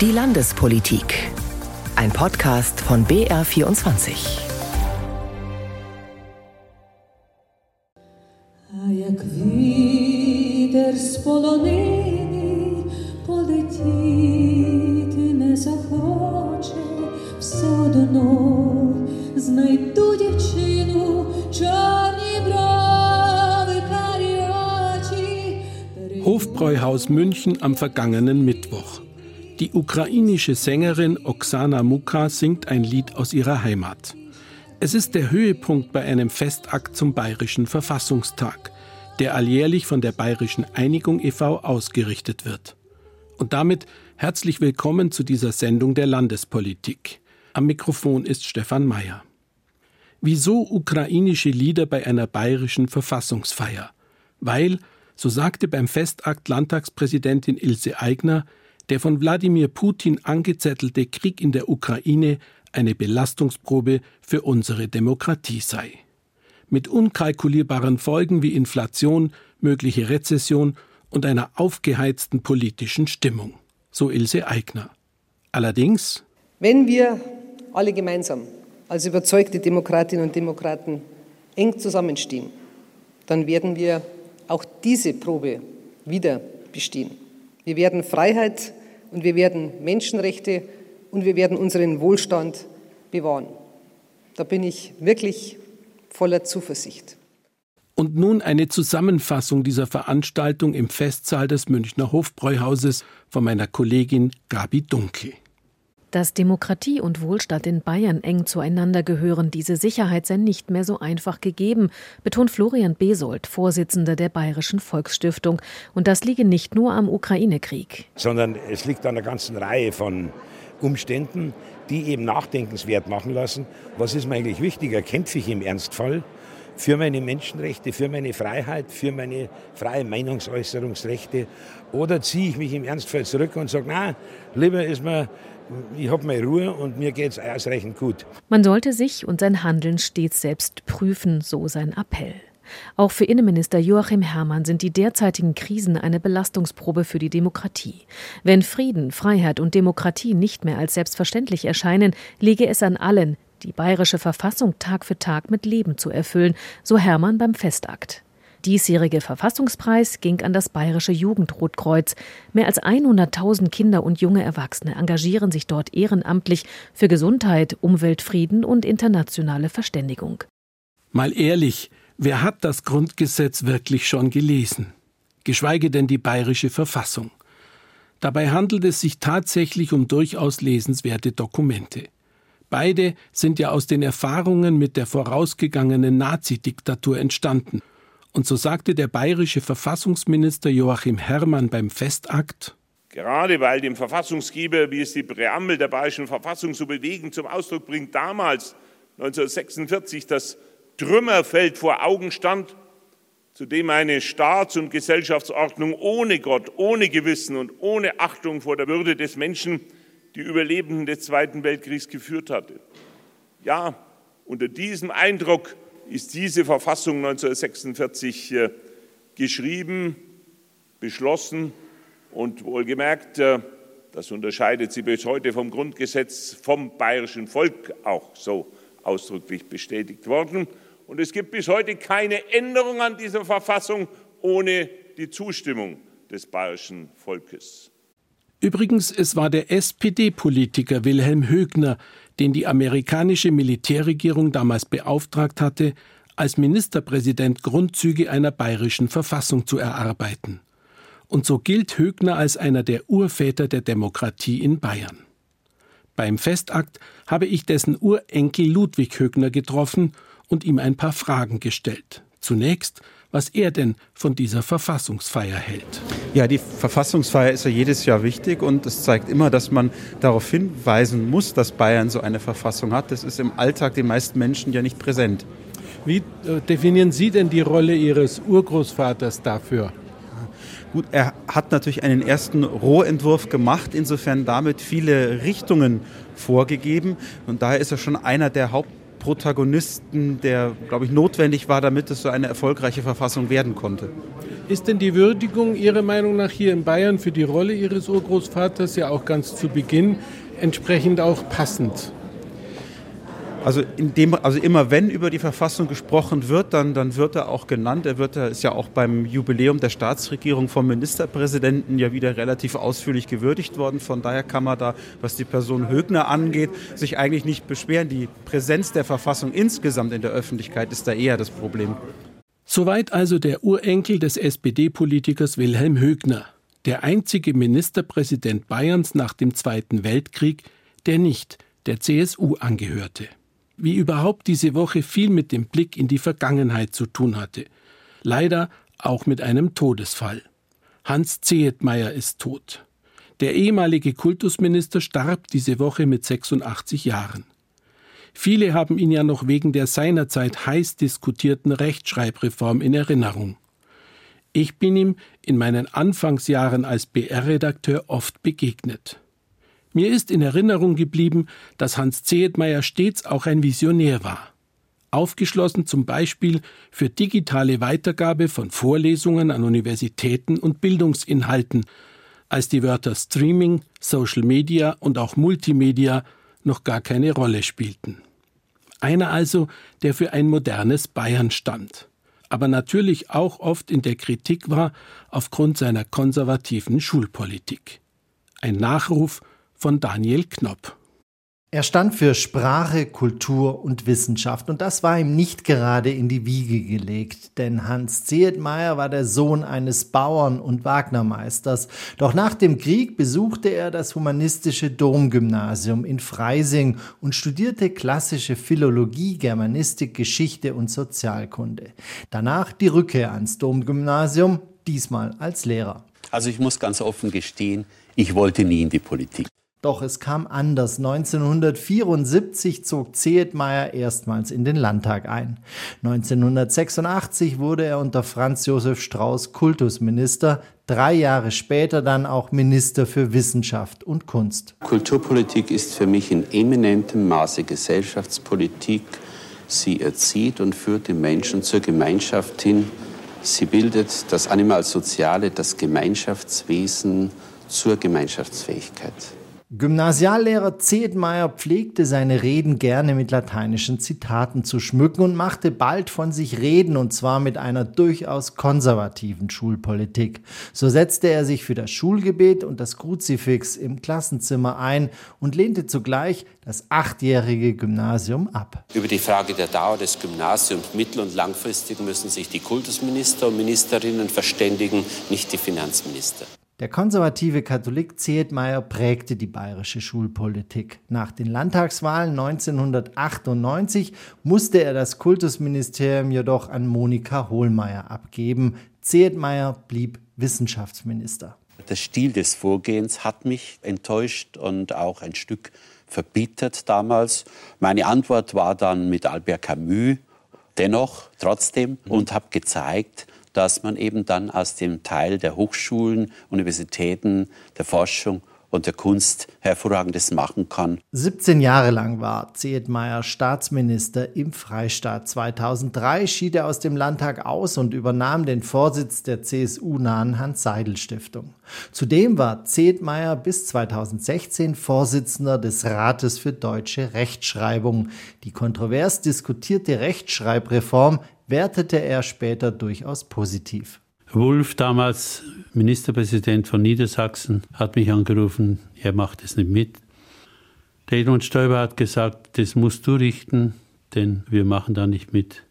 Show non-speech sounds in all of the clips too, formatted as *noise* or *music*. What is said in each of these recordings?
Die Landespolitik. Ein Podcast von BR24. Як вітер з полонини полетіти не захоче, все одно знайду дівчину, чорні брови каріочі. Hofbräuhaus München am vergangenen Mittwoch. Die ukrainische Sängerin Oksana Muka singt ein Lied aus ihrer Heimat. Es ist der Höhepunkt bei einem Festakt zum Bayerischen Verfassungstag, der alljährlich von der Bayerischen Einigung e.V. ausgerichtet wird. Und damit herzlich willkommen zu dieser Sendung der Landespolitik. Am Mikrofon ist Stefan Mayer. Wieso ukrainische Lieder bei einer bayerischen Verfassungsfeier? Weil, so sagte beim Festakt Landtagspräsidentin Ilse Aigner, der von Wladimir Putin angezettelte Krieg in der Ukraine eine Belastungsprobe für unsere Demokratie sei. Mit unkalkulierbaren Folgen wie Inflation, mögliche Rezession und einer aufgeheizten politischen Stimmung. So Ilse Aigner. Allerdings, Wenn wir alle gemeinsam als überzeugte Demokratinnen und Demokraten eng zusammenstehen, dann werden wir auch diese Probe wieder bestehen. Wir werden Freiheit und wir werden Menschenrechte und wir werden unseren Wohlstand bewahren. Da bin ich wirklich voller Zuversicht. Und nun eine Zusammenfassung dieser Veranstaltung im Festsaal des Münchner Hofbräuhauses von meiner Kollegin Gabi Dunkel. Dass Demokratie und Wohlstand in Bayern eng zueinander gehören, diese Sicherheit sei nicht mehr so einfach gegeben, betont Florian Besold, Vorsitzender der Bayerischen Volksstiftung. Und das liege nicht nur am Ukraine-Krieg. sondern es liegt an einer ganzen Reihe von Umständen, die eben nachdenkenswert machen lassen, was ist mir eigentlich wichtiger, kämpfe ich im Ernstfall für meine Menschenrechte, für meine Freiheit, für meine freie Meinungsäußerungsrechte oder ziehe ich mich im Ernstfall zurück und sage, na, lieber ist mir, ich habe meine Ruhe und mir geht es ausreichend gut. Man sollte sich und sein Handeln stets selbst prüfen, so sein Appell. Auch für Innenminister Joachim Herrmann sind die derzeitigen Krisen eine Belastungsprobe für die Demokratie. Wenn Frieden, Freiheit und Demokratie nicht mehr als selbstverständlich erscheinen, liege es an allen, die bayerische Verfassung Tag für Tag mit Leben zu erfüllen, so Herrmann beim Festakt. Diesjährige Verfassungspreis ging an das Bayerische Jugendrotkreuz. Mehr als 100.000 Kinder und junge Erwachsene engagieren sich dort ehrenamtlich für Gesundheit, Umweltfrieden und internationale Verständigung. Mal ehrlich, wer hat das Grundgesetz wirklich schon gelesen? Geschweige denn die bayerische Verfassung. Dabei handelt es sich tatsächlich um durchaus lesenswerte Dokumente. Beide sind ja aus den Erfahrungen mit der vorausgegangenen Nazidiktatur entstanden. Und so sagte der bayerische Verfassungsminister Joachim Herrmann beim Festakt, Gerade weil dem Verfassungsgeber, wie es die Präambel der Bayerischen Verfassung so bewegend zum Ausdruck bringt, damals 1946 das Trümmerfeld vor Augen stand, zu dem eine Staats- und Gesellschaftsordnung ohne Gott, ohne Gewissen und ohne Achtung vor der Würde des Menschen die Überlebenden des Zweiten Weltkriegs geführt hatte. Ja, unter diesem Eindruck ist diese Verfassung 1946 äh, geschrieben, beschlossen und wohlgemerkt, äh, das unterscheidet sie bis heute vom Grundgesetz, vom bayerischen Volk auch so ausdrücklich bestätigt worden. Und es gibt bis heute keine Änderung an dieser Verfassung ohne die Zustimmung des bayerischen Volkes. Übrigens, es war der SPD-Politiker Wilhelm Högner, den die amerikanische Militärregierung damals beauftragt hatte, als Ministerpräsident Grundzüge einer bayerischen Verfassung zu erarbeiten. Und so gilt Högner als einer der Urväter der Demokratie in Bayern. Beim Festakt habe ich dessen Urenkel Ludwig Högner getroffen und ihm ein paar Fragen gestellt. Zunächst, was er denn von dieser Verfassungsfeier hält. Ja, die Verfassungsfeier ist ja jedes Jahr wichtig und es zeigt immer, dass man darauf hinweisen muss, dass Bayern so eine Verfassung hat. Das ist im Alltag den meisten Menschen ja nicht präsent. Wie äh, definieren Sie denn die Rolle Ihres Urgroßvaters dafür? Gut, er hat natürlich einen ersten Rohentwurf gemacht, insofern damit viele Richtungen vorgegeben und daher ist er schon einer der Haupt Protagonisten, der, glaube ich, notwendig war, damit es so eine erfolgreiche Verfassung werden konnte. Ist denn die Würdigung Ihrer Meinung nach hier in Bayern für die Rolle Ihres Urgroßvaters ja auch ganz zu Beginn entsprechend auch passend? Also, dem, also immer wenn über die Verfassung gesprochen wird, dann, dann wird er auch genannt. Er wird, ist ja auch beim Jubiläum der Staatsregierung vom Ministerpräsidenten ja wieder relativ ausführlich gewürdigt worden. Von daher kann man da, was die Person Högner angeht, sich eigentlich nicht beschweren. Die Präsenz der Verfassung insgesamt in der Öffentlichkeit ist da eher das Problem. Soweit also der Urenkel des SPD-Politikers Wilhelm Högner, der einzige Ministerpräsident Bayerns nach dem Zweiten Weltkrieg, der nicht der CSU angehörte wie überhaupt diese Woche viel mit dem Blick in die Vergangenheit zu tun hatte. Leider auch mit einem Todesfall. Hans Zehetmeier ist tot. Der ehemalige Kultusminister starb diese Woche mit 86 Jahren. Viele haben ihn ja noch wegen der seinerzeit heiß diskutierten Rechtschreibreform in Erinnerung. Ich bin ihm in meinen Anfangsjahren als BR-Redakteur oft begegnet. Mir ist in Erinnerung geblieben, dass Hans Zehetmeier stets auch ein Visionär war. Aufgeschlossen zum Beispiel für digitale Weitergabe von Vorlesungen an Universitäten und Bildungsinhalten, als die Wörter Streaming, Social Media und auch Multimedia noch gar keine Rolle spielten. Einer also, der für ein modernes Bayern stand, aber natürlich auch oft in der Kritik war aufgrund seiner konservativen Schulpolitik. Ein Nachruf von Daniel Knopp. Er stand für Sprache, Kultur und Wissenschaft und das war ihm nicht gerade in die Wiege gelegt, denn Hans Zehetmeier war der Sohn eines Bauern und Wagnermeisters. Doch nach dem Krieg besuchte er das humanistische Domgymnasium in Freising und studierte klassische Philologie, Germanistik, Geschichte und Sozialkunde. Danach die Rückkehr ans Domgymnasium, diesmal als Lehrer. Also ich muss ganz offen gestehen, ich wollte nie in die Politik. Doch es kam anders. 1974 zog Zehetmeier erstmals in den Landtag ein. 1986 wurde er unter Franz Josef Strauß Kultusminister, drei Jahre später dann auch Minister für Wissenschaft und Kunst. Kulturpolitik ist für mich in eminentem Maße Gesellschaftspolitik. Sie erzieht und führt die Menschen zur Gemeinschaft hin. Sie bildet das Animalsoziale, das Gemeinschaftswesen zur Gemeinschaftsfähigkeit. Gymnasiallehrer Zedmeier pflegte seine Reden gerne mit lateinischen Zitaten zu schmücken und machte bald von sich Reden, und zwar mit einer durchaus konservativen Schulpolitik. So setzte er sich für das Schulgebet und das Kruzifix im Klassenzimmer ein und lehnte zugleich das achtjährige Gymnasium ab. Über die Frage der Dauer des Gymnasiums mittel- und langfristig müssen sich die Kultusminister und Ministerinnen verständigen, nicht die Finanzminister. Der konservative Katholik Zehetmeier prägte die bayerische Schulpolitik. Nach den Landtagswahlen 1998 musste er das Kultusministerium jedoch an Monika Hohlmeier abgeben. Zehetmeier blieb Wissenschaftsminister. Der Stil des Vorgehens hat mich enttäuscht und auch ein Stück verbittert damals. Meine Antwort war dann mit Albert Camus dennoch, trotzdem, mhm. und habe gezeigt, dass man eben dann aus dem Teil der Hochschulen, Universitäten, der Forschung und der Kunst hervorragendes machen kann. 17 Jahre lang war Zehetmeier Staatsminister im Freistaat. 2003 schied er aus dem Landtag aus und übernahm den Vorsitz der CSU-nahen Hans-Seidel-Stiftung. Zudem war Zehetmeier bis 2016 Vorsitzender des Rates für deutsche Rechtschreibung. Die kontrovers diskutierte Rechtschreibreform wertete er später durchaus positiv. Wulff, damals Ministerpräsident von Niedersachsen, hat mich angerufen, er macht es nicht mit. Der Edmund Stoiber hat gesagt, das musst du richten, denn wir machen da nicht mit.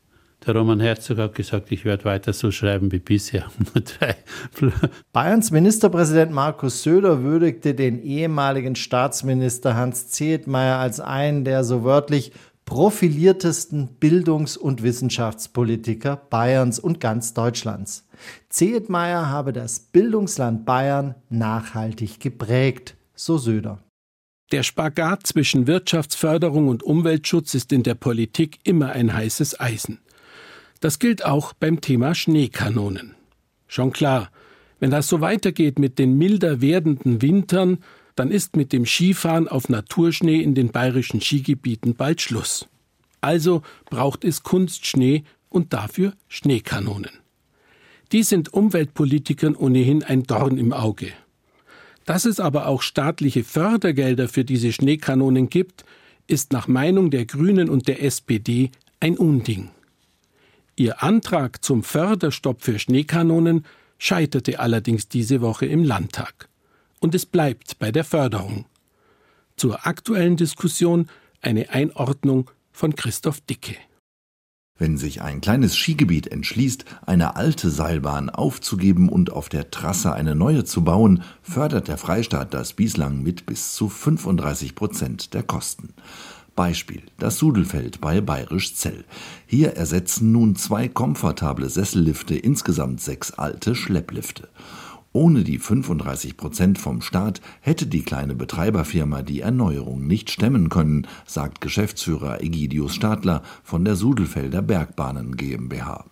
Der Roman Herzog hat gesagt, ich werde weiter so schreiben wie bisher. *laughs* Bayerns Ministerpräsident Markus Söder würdigte den ehemaligen Staatsminister Hans Zehetmeier als einen der so wörtlich profiliertesten Bildungs- und Wissenschaftspolitiker Bayerns und ganz Deutschlands. Zehetmeier habe das Bildungsland Bayern nachhaltig geprägt, so Söder. Der Spagat zwischen Wirtschaftsförderung und Umweltschutz ist in der Politik immer ein heißes Eisen. Das gilt auch beim Thema Schneekanonen. Schon klar, wenn das so weitergeht mit den milder werdenden Wintern, dann ist mit dem Skifahren auf Naturschnee in den bayerischen Skigebieten bald Schluss. Also braucht es Kunstschnee und dafür Schneekanonen. Die sind Umweltpolitikern ohnehin ein Dorn im Auge. Dass es aber auch staatliche Fördergelder für diese Schneekanonen gibt, ist nach Meinung der Grünen und der SPD ein Unding. Ihr Antrag zum Förderstopp für Schneekanonen scheiterte allerdings diese Woche im Landtag. Und es bleibt bei der Förderung. Zur aktuellen Diskussion eine Einordnung von Christoph Dicke. Wenn sich ein kleines Skigebiet entschließt, eine alte Seilbahn aufzugeben und auf der Trasse eine neue zu bauen, fördert der Freistaat das bislang mit bis zu 35 Prozent der Kosten. Beispiel das Sudelfeld bei Bayerisch Zell. Hier ersetzen nun zwei komfortable Sessellifte insgesamt sechs alte Schlepplifte. Ohne die 35 Prozent vom Staat hätte die kleine Betreiberfirma die Erneuerung nicht stemmen können, sagt Geschäftsführer Egidius Stadler von der Sudelfelder Bergbahnen GmbH.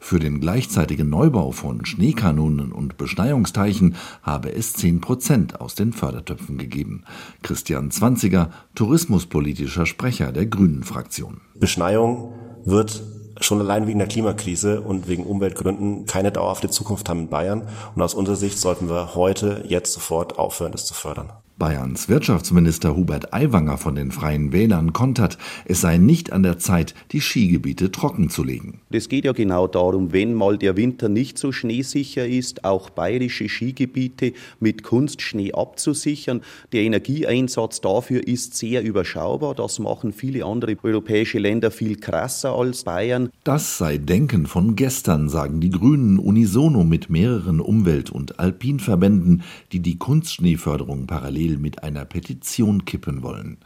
Für den gleichzeitigen Neubau von Schneekanonen und Beschneiungsteichen habe es 10 Prozent aus den Fördertöpfen gegeben. Christian Zwanziger, tourismuspolitischer Sprecher der Grünen-Fraktion. Beschneiung wird schon allein wegen der Klimakrise und wegen Umweltgründen keine dauerhafte Zukunft haben in Bayern. Und aus unserer Sicht sollten wir heute, jetzt sofort aufhören, das zu fördern. Bayerns Wirtschaftsminister Hubert Aiwanger von den Freien Wählern kontert, es sei nicht an der Zeit, die Skigebiete trockenzulegen. Es geht ja genau darum, wenn mal der Winter nicht so schneesicher ist, auch bayerische Skigebiete mit Kunstschnee abzusichern. Der Energieeinsatz dafür ist sehr überschaubar. Das machen viele andere europäische Länder viel krasser als Bayern. Das sei Denken von gestern, sagen die Grünen unisono mit mehreren Umwelt- und Alpinverbänden, die die Kunstschneeförderung parallel Ziel mit einer Petition kippen wollen.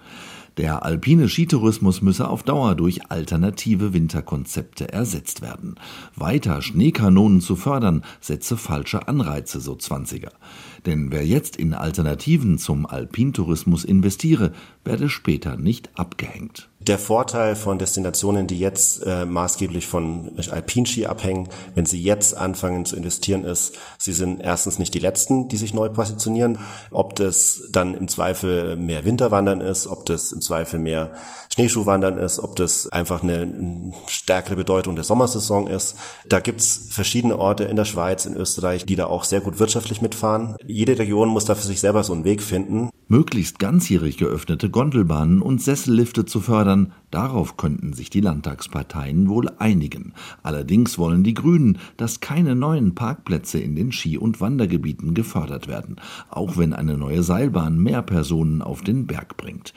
Der alpine Skitourismus müsse auf Dauer durch alternative Winterkonzepte ersetzt werden. Weiter Schneekanonen zu fördern, setze falsche Anreize, so Zwanziger. Denn wer jetzt in Alternativen zum Alpintourismus investiere, werde später nicht abgehängt. Der Vorteil von Destinationen, die jetzt äh, maßgeblich von Alpinski abhängen, wenn sie jetzt anfangen zu investieren, ist, sie sind erstens nicht die Letzten, die sich neu positionieren. Ob das dann im Zweifel mehr Winterwandern ist, ob das im Zweifel mehr Schneeschuhwandern ist, ob das einfach eine, stärkere Bedeutung der Sommersaison ist. Da gibt's verschiedene Orte in der Schweiz, in Österreich, die da auch sehr gut wirtschaftlich mitfahren. Jede Region muss da für sich selber so einen Weg finden. Möglichst ganzjährig geöffnete Gondelbahnen und Sessellifte zu fördern, darauf könnten sich die Landtagsparteien wohl einigen. Allerdings wollen die Grünen, dass keine neuen Parkplätze in den Ski- und Wandergebieten gefördert werden, auch wenn eine neue Seilbahn mehr Personen auf den Berg bringt.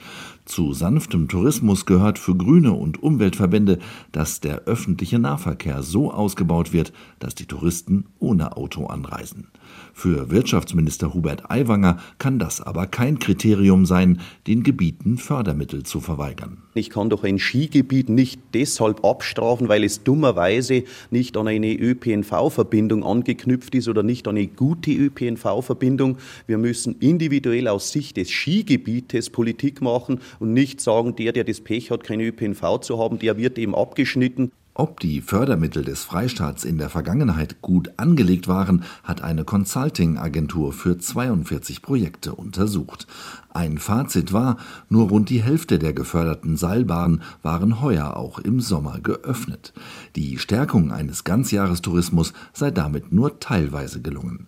Zu sanftem Tourismus gehört für Grüne und Umweltverbände, dass der öffentliche Nahverkehr so ausgebaut wird, dass die Touristen ohne Auto anreisen. Für Wirtschaftsminister Hubert Aiwanger kann das aber kein Kriterium sein, den Gebieten Fördermittel zu verweigern. Ich kann doch ein Skigebiet nicht deshalb abstrafen, weil es dummerweise nicht an eine ÖPNV-Verbindung angeknüpft ist oder nicht an eine gute ÖPNV-Verbindung. Wir müssen individuell aus Sicht des Skigebietes Politik machen und nicht sagen, der, der das Pech hat, kein ÖPNV zu haben, der wird eben abgeschnitten. Ob die Fördermittel des Freistaats in der Vergangenheit gut angelegt waren, hat eine Consulting-Agentur für 42 Projekte untersucht. Ein Fazit war, nur rund die Hälfte der geförderten Seilbahnen waren heuer auch im Sommer geöffnet. Die Stärkung eines Ganzjahrestourismus sei damit nur teilweise gelungen.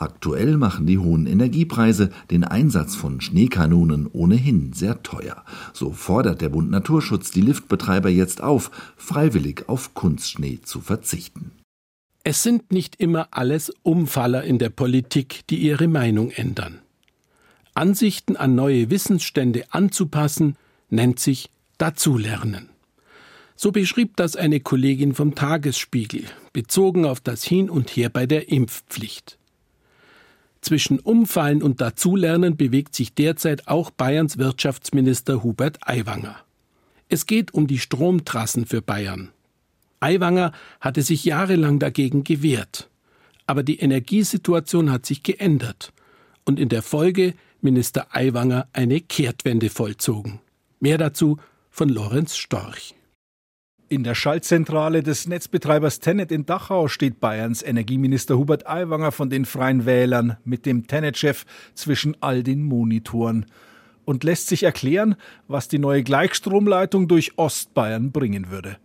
Aktuell machen die hohen Energiepreise den Einsatz von Schneekanonen ohnehin sehr teuer. So fordert der Bund Naturschutz die Liftbetreiber jetzt auf, freiwillig auf Kunstschnee zu verzichten. Es sind nicht immer alles Umfaller in der Politik, die ihre Meinung ändern. Ansichten an neue Wissensstände anzupassen, nennt sich Dazulernen. So beschrieb das eine Kollegin vom Tagesspiegel, bezogen auf das Hin und Her bei der Impfpflicht. Zwischen Umfallen und Dazulernen bewegt sich derzeit auch Bayerns Wirtschaftsminister Hubert Aiwanger. Es geht um die Stromtrassen für Bayern. Aiwanger hatte sich jahrelang dagegen gewehrt. Aber die Energiesituation hat sich geändert und in der Folge Minister Aiwanger eine Kehrtwende vollzogen. Mehr dazu von Lorenz Storch. In der Schaltzentrale des Netzbetreibers Tennet in Dachau steht Bayerns Energieminister Hubert Aiwanger von den Freien Wählern mit dem Tennet-Chef zwischen all den Monitoren. und lässt sich erklären, was die neue Gleichstromleitung durch Ostbayern bringen würde.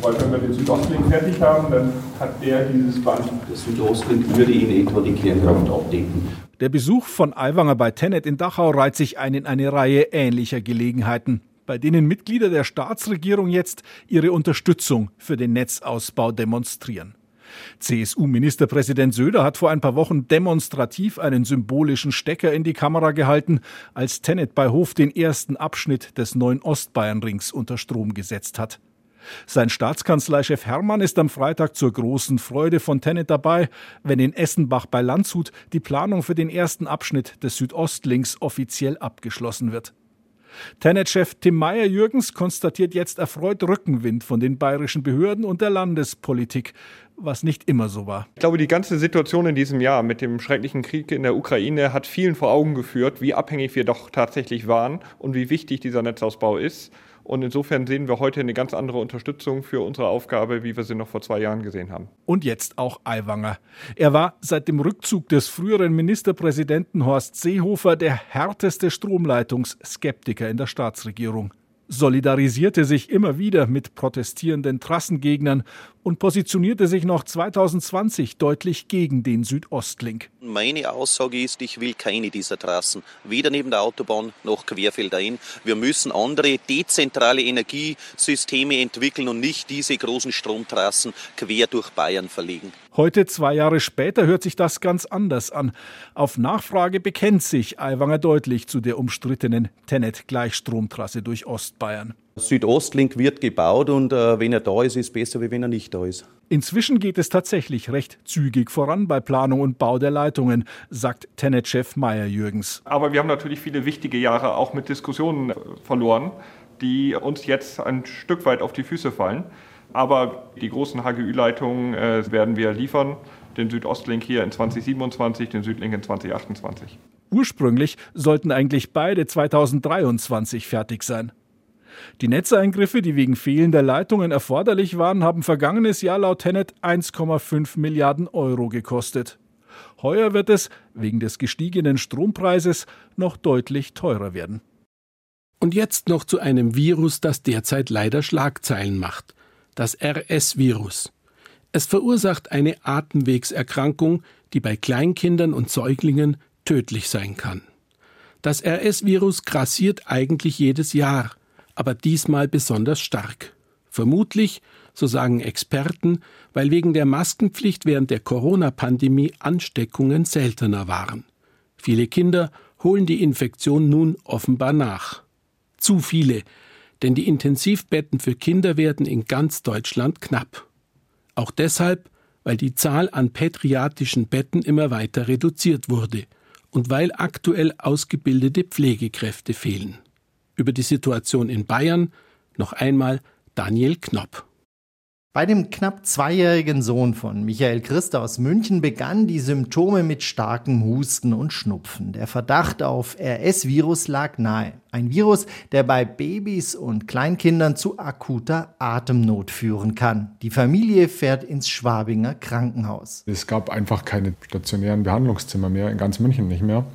Wobei, wenn wir den Südostlink fertig haben, dann hat der dieses Band. Der Südostlink würde in etwa die Kernkraft abdecken. Der Besuch von Aiwanger bei Tennet in Dachau reiht sich ein in eine Reihe ähnlicher Gelegenheiten, bei denen Mitglieder der Staatsregierung jetzt ihre Unterstützung für den Netzausbau demonstrieren. CSU-Ministerpräsident Söder hat vor ein paar Wochen demonstrativ einen symbolischen Stecker in die Kamera gehalten, als Tennet bei Hof den ersten Abschnitt des neuen Ostbayernrings unter Strom gesetzt hat. Sein Staatskanzleichef Hermann ist am Freitag zur großen Freude von Tennet dabei, wenn in Essenbach bei Landshut die Planung für den ersten Abschnitt des Südostlinks offiziell abgeschlossen wird. Tenet-Chef Tim Meyer-Jürgens konstatiert jetzt erfreut Rückenwind von den bayerischen Behörden und der Landespolitik, was nicht immer so war. Ich glaube, die ganze Situation in diesem Jahr mit dem schrecklichen Krieg in der Ukraine hat vielen vor Augen geführt, wie abhängig wir doch tatsächlich waren und wie wichtig dieser Netzausbau ist. Und insofern sehen wir heute eine ganz andere Unterstützung für unsere Aufgabe, wie wir sie noch vor zwei Jahren gesehen haben. Und jetzt auch Aiwanger. Er war seit dem Rückzug des früheren Ministerpräsidenten Horst Seehofer der härteste Stromleitungsskeptiker in der Staatsregierung solidarisierte sich immer wieder mit protestierenden Trassengegnern und positionierte sich noch 2020 deutlich gegen den Südostlink. Meine Aussage ist, ich will keine dieser Trassen, weder neben der Autobahn noch querfeldein. Wir müssen andere dezentrale Energiesysteme entwickeln und nicht diese großen Stromtrassen quer durch Bayern verlegen. Heute, zwei Jahre später, hört sich das ganz anders an. Auf Nachfrage bekennt sich Aiwanger deutlich zu der umstrittenen Tenet-Gleichstromtrasse durch Ostbayern. Südostlink wird gebaut und äh, wenn er da ist, ist besser, wie wenn er nicht da ist. Inzwischen geht es tatsächlich recht zügig voran bei Planung und Bau der Leitungen, sagt Tenet-Chef Meyer-Jürgens. Aber wir haben natürlich viele wichtige Jahre auch mit Diskussionen äh, verloren, die uns jetzt ein Stück weit auf die Füße fallen. Aber die großen HGÜ-Leitungen äh, werden wir liefern. Den Südostlink hier in 2027, den Südlink in 2028. Ursprünglich sollten eigentlich beide 2023 fertig sein. Die Netzeingriffe, die wegen fehlender Leitungen erforderlich waren, haben vergangenes Jahr laut Tenet 1,5 Milliarden Euro gekostet. Heuer wird es, wegen des gestiegenen Strompreises, noch deutlich teurer werden. Und jetzt noch zu einem Virus, das derzeit leider Schlagzeilen macht das RS-Virus. Es verursacht eine Atemwegserkrankung, die bei Kleinkindern und Säuglingen tödlich sein kann. Das RS-Virus grassiert eigentlich jedes Jahr, aber diesmal besonders stark. Vermutlich, so sagen Experten, weil wegen der Maskenpflicht während der Corona-Pandemie Ansteckungen seltener waren. Viele Kinder holen die Infektion nun offenbar nach. Zu viele, denn die Intensivbetten für Kinder werden in ganz Deutschland knapp. Auch deshalb, weil die Zahl an pädiatrischen Betten immer weiter reduziert wurde und weil aktuell ausgebildete Pflegekräfte fehlen. Über die Situation in Bayern noch einmal Daniel Knopp. Bei dem knapp zweijährigen Sohn von Michael Christ aus München begannen die Symptome mit starkem Husten und Schnupfen. Der Verdacht auf RS-Virus lag nahe. Ein Virus, der bei Babys und Kleinkindern zu akuter Atemnot führen kann. Die Familie fährt ins Schwabinger Krankenhaus. Es gab einfach keine stationären Behandlungszimmer mehr, in ganz München nicht mehr.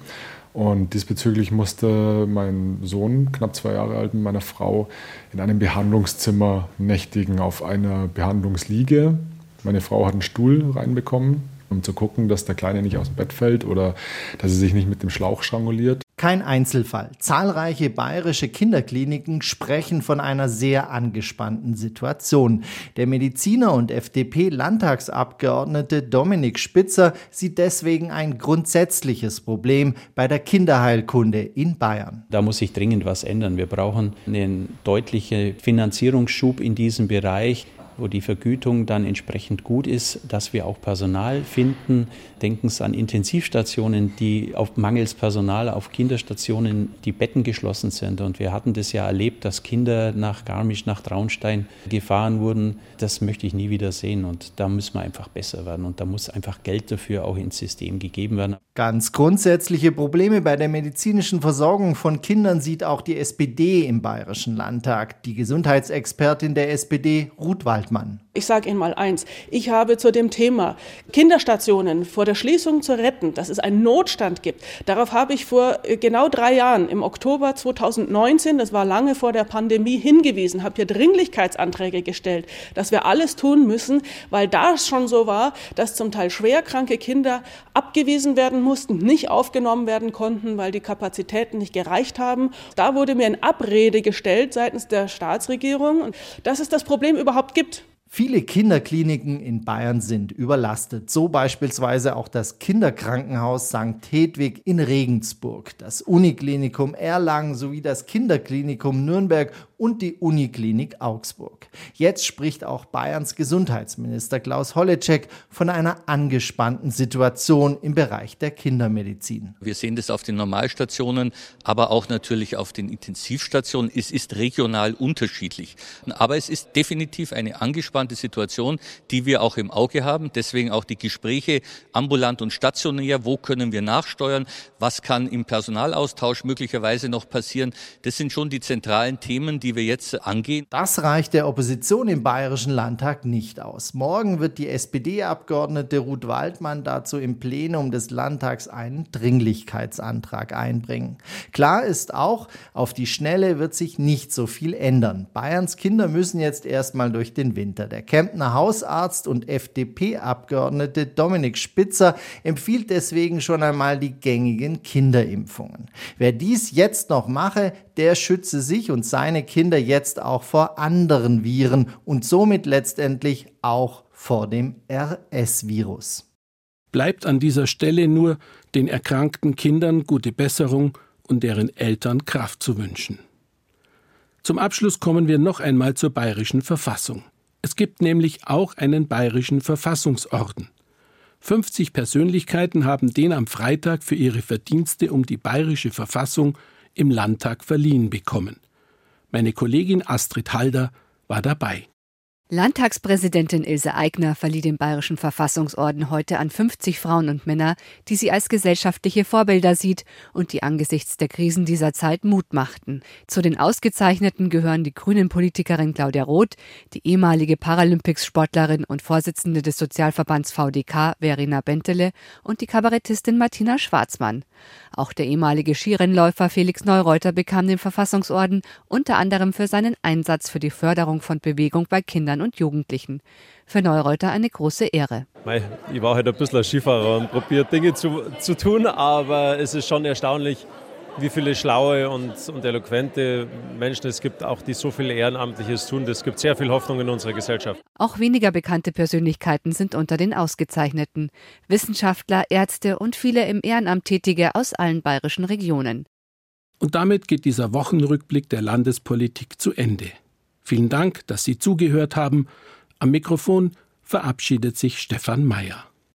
Und diesbezüglich musste mein Sohn, knapp zwei Jahre alt, mit meiner Frau in einem Behandlungszimmer nächtigen auf einer Behandlungsliege. Meine Frau hat einen Stuhl reinbekommen, um zu gucken, dass der Kleine nicht aus dem Bett fällt oder dass er sich nicht mit dem Schlauch stranguliert. Kein Einzelfall. Zahlreiche bayerische Kinderkliniken sprechen von einer sehr angespannten Situation. Der Mediziner und FDP-Landtagsabgeordnete Dominik Spitzer sieht deswegen ein grundsätzliches Problem bei der Kinderheilkunde in Bayern. Da muss sich dringend was ändern. Wir brauchen einen deutlichen Finanzierungsschub in diesem Bereich wo die Vergütung dann entsprechend gut ist, dass wir auch Personal finden. Denken Sie an Intensivstationen, die auf mangels Personal auf Kinderstationen die Betten geschlossen sind. Und wir hatten das ja erlebt, dass Kinder nach Garmisch, nach Traunstein gefahren wurden. Das möchte ich nie wieder sehen. Und da müssen wir einfach besser werden. Und da muss einfach Geld dafür auch ins System gegeben werden. Ganz grundsätzliche Probleme bei der medizinischen Versorgung von Kindern sieht auch die SPD im Bayerischen Landtag. Die Gesundheitsexpertin der SPD, Ruth Waldmann. Ich sage Ihnen mal eins. Ich habe zu dem Thema Kinderstationen vor der Schließung zu retten, dass es einen Notstand gibt, darauf habe ich vor äh, genau drei Jahren, im Oktober 2019, das war lange vor der Pandemie, hingewiesen, habe hier Dringlichkeitsanträge gestellt, dass wir alles tun müssen, weil da schon so war, dass zum Teil schwerkranke Kinder abgewiesen werden mussten, nicht aufgenommen werden konnten, weil die Kapazitäten nicht gereicht haben. Da wurde mir in Abrede gestellt seitens der Staatsregierung, dass es das Problem überhaupt gibt. Viele Kinderkliniken in Bayern sind überlastet, so beispielsweise auch das Kinderkrankenhaus St. Hedwig in Regensburg, das Uniklinikum Erlangen sowie das Kinderklinikum Nürnberg und die Uniklinik Augsburg. Jetzt spricht auch Bayerns Gesundheitsminister Klaus Holleczek von einer angespannten Situation im Bereich der Kindermedizin. Wir sehen das auf den Normalstationen, aber auch natürlich auf den Intensivstationen. Es ist regional unterschiedlich, aber es ist definitiv eine angespannte Situation, die wir auch im Auge haben. Deswegen auch die Gespräche ambulant und stationär. Wo können wir nachsteuern? Was kann im Personalaustausch möglicherweise noch passieren? Das sind schon die zentralen Themen, die wir jetzt angehen. Das reicht der Opposition im Bayerischen Landtag nicht aus. Morgen wird die SPD-Abgeordnete Ruth Waldmann dazu im Plenum des Landtags einen Dringlichkeitsantrag einbringen. Klar ist auch, auf die Schnelle wird sich nicht so viel ändern. Bayerns Kinder müssen jetzt erstmal durch den Winter. Der Kemptner Hausarzt und FDP-Abgeordnete Dominik Spitzer empfiehlt deswegen schon einmal die gängigen Kinderimpfungen. Wer dies jetzt noch mache, der schütze sich und seine Kinder jetzt auch vor anderen Viren und somit letztendlich auch vor dem RS-Virus. Bleibt an dieser Stelle nur, den erkrankten Kindern gute Besserung und deren Eltern Kraft zu wünschen. Zum Abschluss kommen wir noch einmal zur bayerischen Verfassung. Es gibt nämlich auch einen bayerischen Verfassungsorden. 50 Persönlichkeiten haben den am Freitag für ihre Verdienste um die bayerische Verfassung im Landtag verliehen bekommen. Meine Kollegin Astrid Halder war dabei. Landtagspräsidentin Ilse Aigner verlieh den Bayerischen Verfassungsorden heute an 50 Frauen und Männer, die sie als gesellschaftliche Vorbilder sieht und die angesichts der Krisen dieser Zeit Mut machten. Zu den Ausgezeichneten gehören die Grünen-Politikerin Claudia Roth, die ehemalige Paralympics-Sportlerin und Vorsitzende des Sozialverbands VDK Verena Bentele und die Kabarettistin Martina Schwarzmann. Auch der ehemalige Skirennläufer Felix Neureuter bekam den Verfassungsorden, unter anderem für seinen Einsatz für die Förderung von Bewegung bei Kindern und Jugendlichen. Für Neureuter eine große Ehre. Ich war halt ein bisschen ein Skifahrer und probiert Dinge zu, zu tun, aber es ist schon erstaunlich, wie viele schlaue und, und eloquente Menschen es gibt, auch die so viel Ehrenamtliches tun. Das gibt sehr viel Hoffnung in unserer Gesellschaft. Auch weniger bekannte Persönlichkeiten sind unter den Ausgezeichneten. Wissenschaftler, Ärzte und viele im Ehrenamt Tätige aus allen bayerischen Regionen. Und damit geht dieser Wochenrückblick der Landespolitik zu Ende. Vielen Dank, dass Sie zugehört haben. Am Mikrofon verabschiedet sich Stefan Mayer.